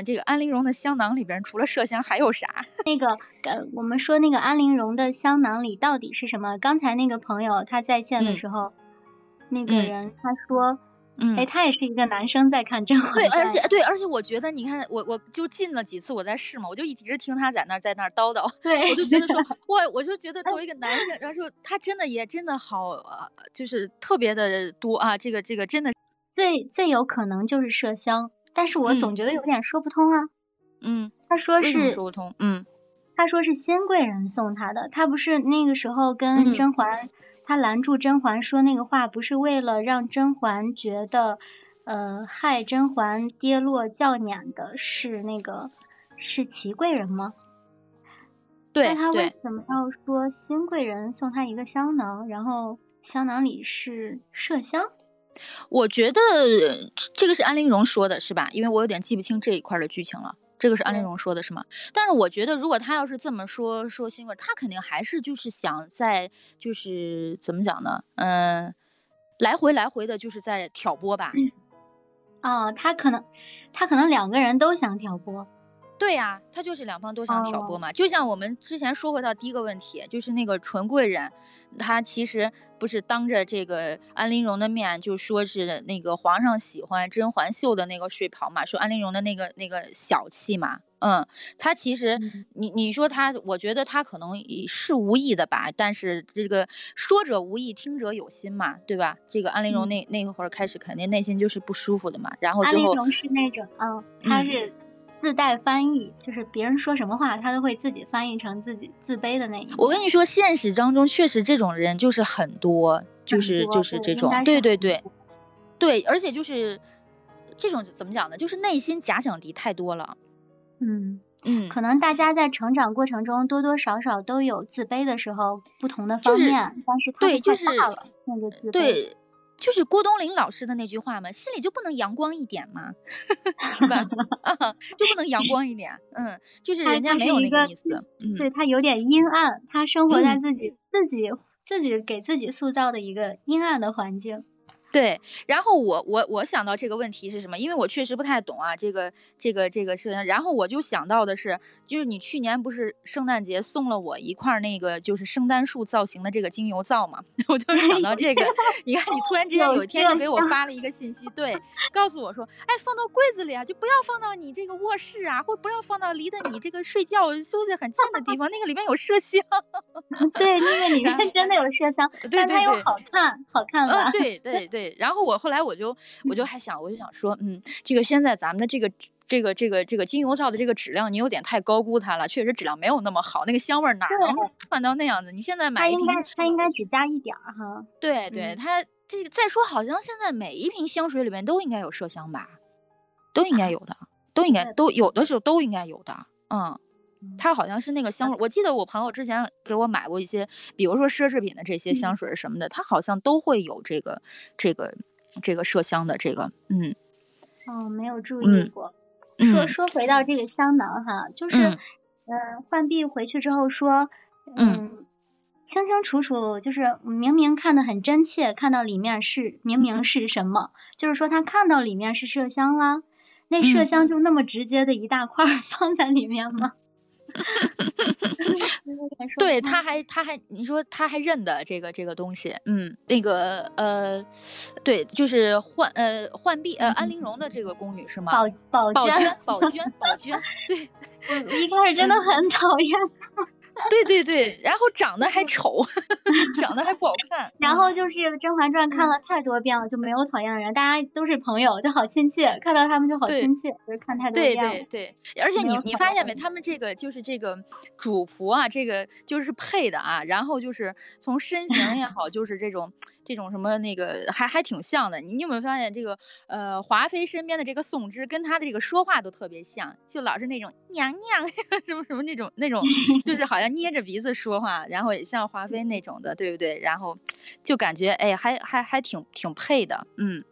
吗？这个安陵容的香囊里边除了麝香还有啥？那个呃，我们说那个安陵容的香囊里到底是什么？刚才那个朋友他在线的时候，那个人他说。嗯，哎，他也是一个男生在看《甄嬛传》，对，而且对，而且我觉得，你看，我我就进了几次，我在试嘛，我就一直听他在那儿在那儿叨叨，对，我就觉得说，我我就觉得作为一个男生，然后说他真的也真的好，就是特别的多啊，这个这个真的最最有可能就是麝香，但是我总觉得有点说不通啊。嗯，他说是说不通，嗯，他说是新贵人送他的，他不是那个时候跟甄嬛。他拦住甄嬛说那个话，不是为了让甄嬛觉得，呃，害甄嬛跌落轿辇的是那个是祺贵人吗？对，那他为什么要说新贵人送他一个香囊，然后香囊里是麝香？我觉得这个是安陵容说的，是吧？因为我有点记不清这一块的剧情了。这个是安陵容说的是吗？但是我觉得，如果他要是这么说说新闻，他肯定还是就是想在就是怎么讲呢？嗯，来回来回的就是在挑拨吧。哦，他可能他可能两个人都想挑拨。对呀，他就是两方都想挑拨嘛。就像我们之前说回到第一个问题，就是那个纯贵人，他其实。不是当着这个安陵容的面就说是那个皇上喜欢甄嬛绣的那个睡袍嘛，说安陵容的那个那个小气嘛，嗯，他其实你你说他，我觉得他可能是无意的吧，但是这个说者无意，听者有心嘛，对吧？这个安陵容那那会儿开始肯定内心就是不舒服的嘛，然后之后安陵容是那种，嗯，他是。自带翻译，就是别人说什么话，他都会自己翻译成自己自卑的那一我跟你说，现实当中确实这种人就是很多，就是就是这种，对对对，对，而且就是这种怎么讲呢？就是内心假想敌太多了。嗯嗯，可能大家在成长过程中多多少少都有自卑的时候，不同的方面，但是对，就是那个自卑。就是郭冬临老师的那句话嘛，心里就不能阳光一点吗？是吧？就不能阳光一点？嗯，就是人家没有那个意思。嗯，对他有点阴暗，他生活在自己自己自己给自己塑造的一个阴暗的环境。对，然后我我我想到这个问题是什么？因为我确实不太懂啊，这个这个这个是，然后我就想到的是，就是你去年不是圣诞节送了我一块那个就是圣诞树造型的这个精油皂嘛？我就是想到这个，你看你突然之间有一天就给我发了一个信息，对，告诉我说，哎，放到柜子里啊，就不要放到你这个卧室啊，或者不要放到离得你这个睡觉休息很近的地方，那个里面有麝香。对，那个里面真的有麝香，但它又好看，好看吧？对对对。对，然后我后来我就我就还想，我就想说，嗯，这个现在咱们的这个这个这个这个精油皂的这个质量，你有点太高估它了，确实质量没有那么好，那个香味哪能窜到那样子？你现在买一瓶，它应该只加一点儿哈。对对，它这个再说，好像现在每一瓶香水里面都应该有麝香吧？都应该有的，都应该都有的时候都应该有的，嗯。它好像是那个香水，我记得我朋友之前给我买过一些，比如说奢侈品的这些香水什么的，它好像都会有这个这个这个麝香的这个，嗯，哦，没有注意过。说说回到这个香囊哈，就是，嗯，浣碧回去之后说，嗯，清清楚楚，就是明明看的很真切，看到里面是明明是什么，就是说他看到里面是麝香啦，那麝香就那么直接的一大块 放在里面吗？对，他还他还你说他还认得这个这个东西，嗯，那个呃，对，就是浣呃浣碧呃安陵容的这个宫女是吗？宝宝娟宝娟宝娟，对，我一开始真的很讨厌。对对对，然后长得还丑，长得还不好看。然后就是《甄嬛传》看了太多遍了，就没有讨厌的人，大家都是朋友，就好亲切，看到他们就好亲切，就是看太多遍了。对对对，而且你你发现没，他们这个就是这个主仆啊，这个就是配的啊，然后就是从身形也好，就是这种。这种什么那个还还挺像的，你有没有发现这个呃华妃身边的这个宋芝跟她的这个说话都特别像，就老是那种娘娘 什么什么那种那种，就是好像捏着鼻子说话，然后也像华妃那种的，对不对？然后就感觉哎还还还挺挺配的，嗯。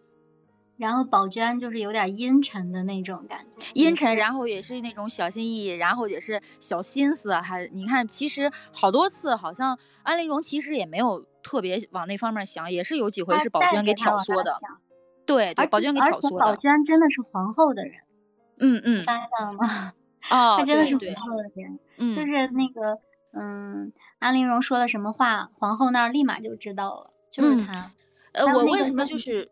然后宝娟就是有点阴沉的那种感觉，阴沉，然后也是那种小心翼翼，然后也是小心思，还你看其实好多次好像安陵容其实也没有。特别往那方面想，也是有几回是宝娟给挑唆的，对，对，宝娟给挑唆的。宝娟真的是皇后的人，嗯嗯，发现了吗？哦，她真的是对皇后的人，嗯，就是那个，嗯，安陵容说了什么话，皇后那儿立马就知道了，就是她。呃，我为什么就是，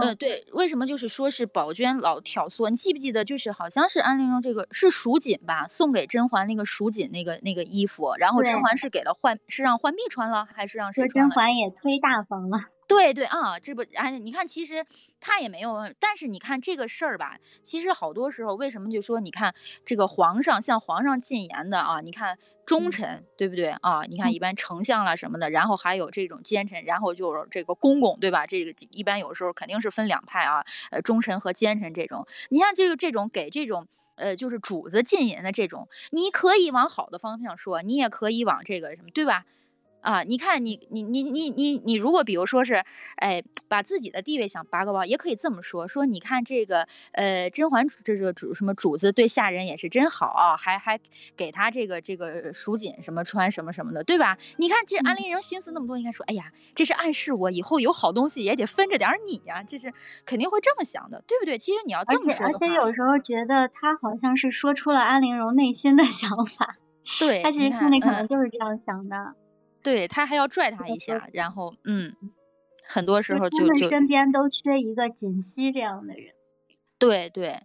呃，对，为什么就是说是宝娟老挑唆？你记不记得，就是好像是安陵容这个是蜀锦吧，送给甄嬛那个蜀锦那个那个衣服，然后甄嬛是给了浣，是让浣碧穿了，还是让谁穿了？甄嬛也忒大方了。对对啊，这不哎，你看，其实他也没有，但是你看这个事儿吧，其实好多时候为什么就说你看这个皇上向皇上进言的啊，你看忠臣对不对啊？你看一般丞相啦什么的，然后还有这种奸臣，然后就是这个公公对吧？这个一般有时候肯定是分两派啊，呃，忠臣和奸臣这种。你像这个这种给这种呃就是主子进言的这种，你可以往好的方向说，你也可以往这个什么对吧？啊，你看你你你你你你，如果比如说是，哎，把自己的地位想拔高高，也可以这么说，说你看这个，呃，甄嬛这个主什么主子对下人也是真好啊，还还给他这个这个蜀锦什么穿什么什么的，对吧？你看这安陵容心思那么多，应该说，哎呀，这是暗示我以后有好东西也得分着点你呀，这是肯定会这么想的，对不对？其实你要这么说而且有时候觉得他好像是说出了安陵容内心的 想法，对他其实心里可能就是这样想的。对他还要拽他一下，然后嗯，很多时候就就身边都缺一个锦溪这样的人。对对